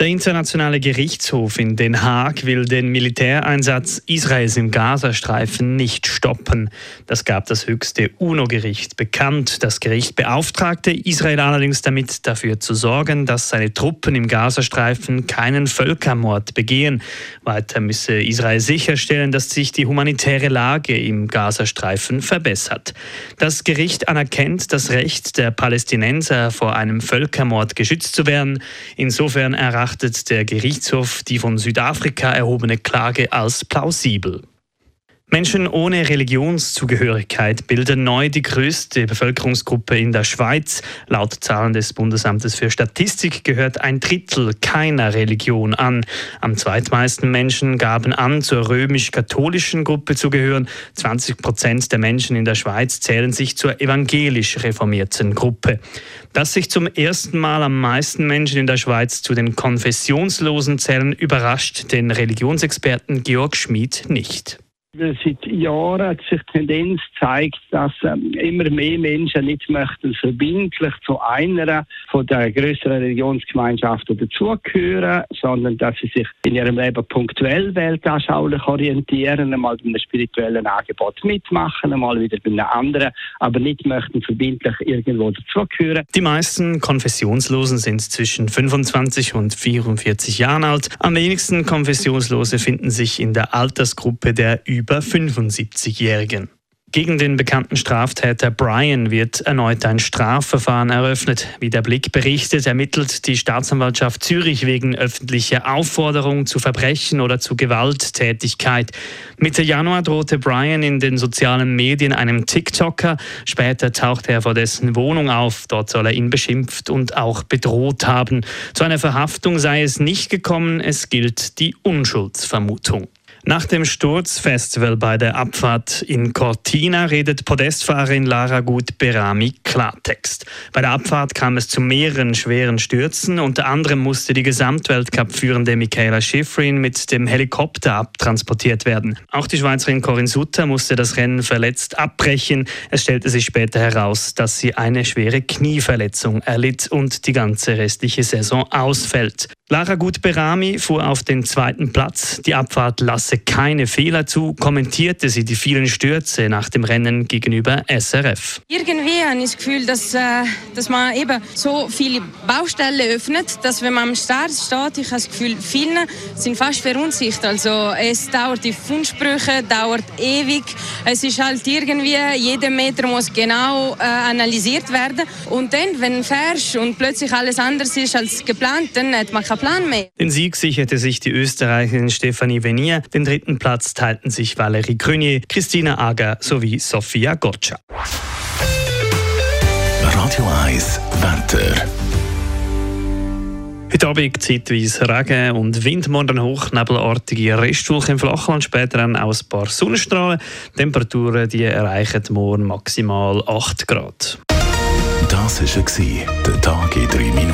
Der Internationale Gerichtshof in Den Haag will den Militäreinsatz Israels im Gazastreifen nicht stoppen. Das gab das höchste UNO-Gericht bekannt. Das Gericht beauftragte Israel allerdings damit, dafür zu sorgen, dass seine Truppen im Gazastreifen keinen Völkermord begehen. Weiter müsse Israel sicherstellen, dass sich die humanitäre Lage im Gazastreifen verbessert. Das Gericht anerkennt das Recht der Palästinenser, vor einem Völkermord geschützt zu werden. Insofern erreicht betrachtet der Gerichtshof die von Südafrika erhobene Klage als plausibel. Menschen ohne Religionszugehörigkeit bilden neu die größte Bevölkerungsgruppe in der Schweiz. Laut Zahlen des Bundesamtes für Statistik gehört ein Drittel keiner Religion an. Am zweitmeisten Menschen gaben an, zur römisch-katholischen Gruppe zu gehören. 20 Prozent der Menschen in der Schweiz zählen sich zur evangelisch reformierten Gruppe. Dass sich zum ersten Mal am meisten Menschen in der Schweiz zu den Konfessionslosen zählen, überrascht den Religionsexperten Georg Schmid nicht. Seit Jahren hat sich die Tendenz gezeigt, dass ähm, immer mehr Menschen nicht möchten verbindlich zu einer von der größeren Religionsgemeinschaften dazugehören, sondern dass sie sich in ihrem Leben punktuell weltanschaulich orientieren, einmal bei einem spirituellen Angebot mitmachen, einmal wieder bei einem anderen, aber nicht möchten verbindlich irgendwo dazugehören. Die meisten Konfessionslosen sind zwischen 25 und 44 Jahren alt. Am wenigsten Konfessionslose finden sich in der Altersgruppe der über über 75-Jährigen. Gegen den bekannten Straftäter Brian wird erneut ein Strafverfahren eröffnet. Wie der Blick berichtet, ermittelt die Staatsanwaltschaft Zürich wegen öffentlicher Aufforderung zu Verbrechen oder zu Gewalttätigkeit. Mitte Januar drohte Brian in den sozialen Medien einem TikToker. Später tauchte er vor dessen Wohnung auf. Dort soll er ihn beschimpft und auch bedroht haben. Zu einer Verhaftung sei es nicht gekommen. Es gilt die Unschuldsvermutung. Nach dem Sturzfestival bei der Abfahrt in Cortina redet Podestfahrerin Lara Gut Berami Klartext. Bei der Abfahrt kam es zu mehreren schweren Stürzen. Unter anderem musste die Gesamtweltcup-führende Michaela Schifrin mit dem Helikopter abtransportiert werden. Auch die Schweizerin Corinne Sutter musste das Rennen verletzt abbrechen. Es stellte sich später heraus, dass sie eine schwere Knieverletzung erlitt und die ganze restliche Saison ausfällt. Lara Gut-Berami fuhr auf den zweiten Platz. Die Abfahrt lasse keine Fehler zu, kommentierte sie die vielen Stürze nach dem Rennen gegenüber SRF. Irgendwie habe ich das Gefühl, dass, äh, dass man eben so viele Baustellen öffnet, dass wenn man am Start steht, ich habe das Gefühl, viele sind fast verunsichert. Also es dauert die Fundsprüche, dauert ewig. Es ist halt irgendwie, jeder Meter muss genau äh, analysiert werden. Und dann, wenn fährst und plötzlich alles anders ist als geplant, dann hat man keinen Plan mehr. Den Sieg sicherte sich die Österreicherin Stefanie Venier. Den dritten Platz teilten sich Valerie Grünier, Christina Ager sowie Sofia Gotcha. Radio 1 Wetter. Heute Abend zeitweise Regen und Wind, morgen hochnebelartige Restwolken im Flachland, später dann auch ein paar Sonnenstrahlen. Temperaturen die erreichen morgen maximal 8 Grad. Das war der Tag in 3 Minuten.